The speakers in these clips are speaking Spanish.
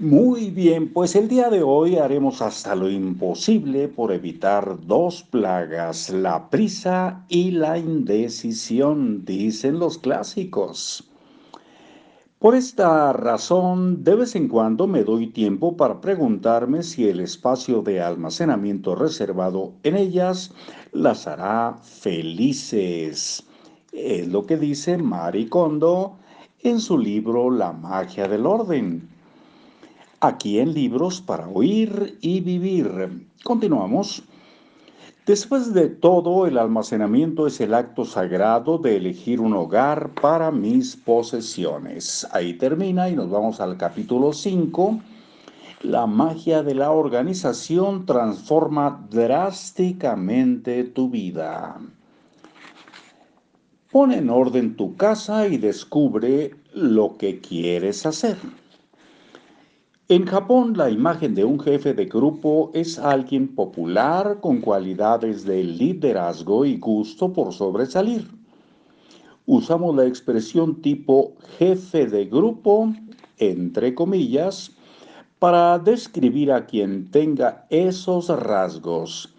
Muy bien, pues el día de hoy haremos hasta lo imposible por evitar dos plagas, la prisa y la indecisión, dicen los clásicos. Por esta razón, de vez en cuando me doy tiempo para preguntarme si el espacio de almacenamiento reservado en ellas las hará felices. Es lo que dice Marie Kondo en su libro La magia del orden aquí en Libros para Oír y Vivir. Continuamos. Después de todo, el almacenamiento es el acto sagrado de elegir un hogar para mis posesiones. Ahí termina y nos vamos al capítulo 5. La magia de la organización transforma drásticamente tu vida. Pon en orden tu casa y descubre lo que quieres hacer. En Japón, la imagen de un jefe de grupo es alguien popular con cualidades de liderazgo y gusto por sobresalir. Usamos la expresión tipo jefe de grupo, entre comillas, para describir a quien tenga esos rasgos.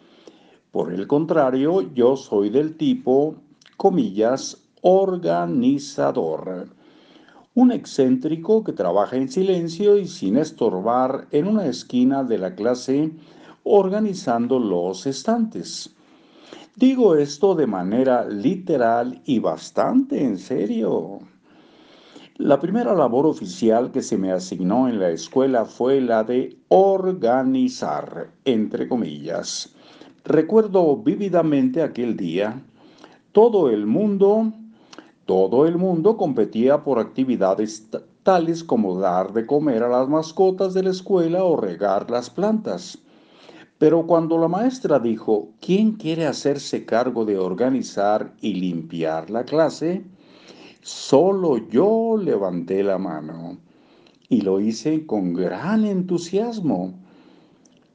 Por el contrario, yo soy del tipo, comillas, organizador un excéntrico que trabaja en silencio y sin estorbar en una esquina de la clase organizando los estantes. Digo esto de manera literal y bastante en serio. La primera labor oficial que se me asignó en la escuela fue la de organizar, entre comillas. Recuerdo vívidamente aquel día. Todo el mundo todo el mundo competía por actividades tales como dar de comer a las mascotas de la escuela o regar las plantas. Pero cuando la maestra dijo, ¿quién quiere hacerse cargo de organizar y limpiar la clase? Solo yo levanté la mano y lo hice con gran entusiasmo.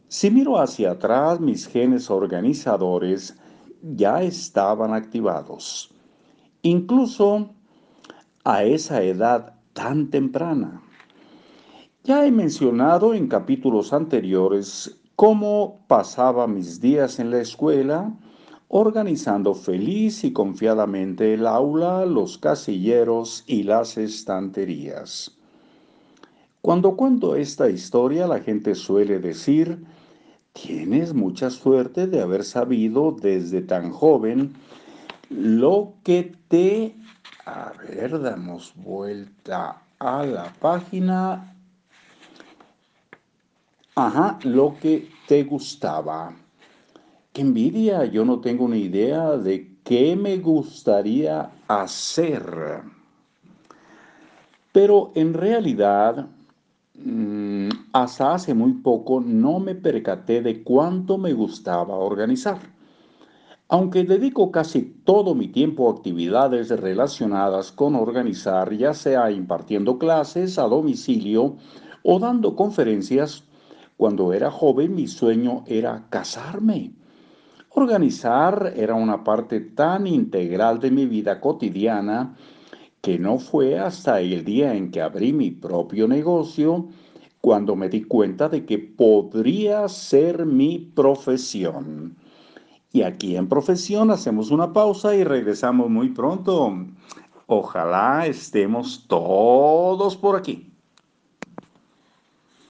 Si miro hacia atrás, mis genes organizadores ya estaban activados incluso a esa edad tan temprana. Ya he mencionado en capítulos anteriores cómo pasaba mis días en la escuela, organizando feliz y confiadamente el aula, los casilleros y las estanterías. Cuando cuento esta historia, la gente suele decir, tienes mucha suerte de haber sabido desde tan joven lo que te... A ver, damos vuelta a la página. Ajá, lo que te gustaba. Qué envidia, yo no tengo ni idea de qué me gustaría hacer. Pero en realidad, mm, hasta hace muy poco no me percaté de cuánto me gustaba organizar. Aunque dedico casi todo mi tiempo a actividades relacionadas con organizar, ya sea impartiendo clases a domicilio o dando conferencias, cuando era joven mi sueño era casarme. Organizar era una parte tan integral de mi vida cotidiana que no fue hasta el día en que abrí mi propio negocio cuando me di cuenta de que podría ser mi profesión. Y aquí en Profesión hacemos una pausa y regresamos muy pronto. Ojalá estemos todos por aquí.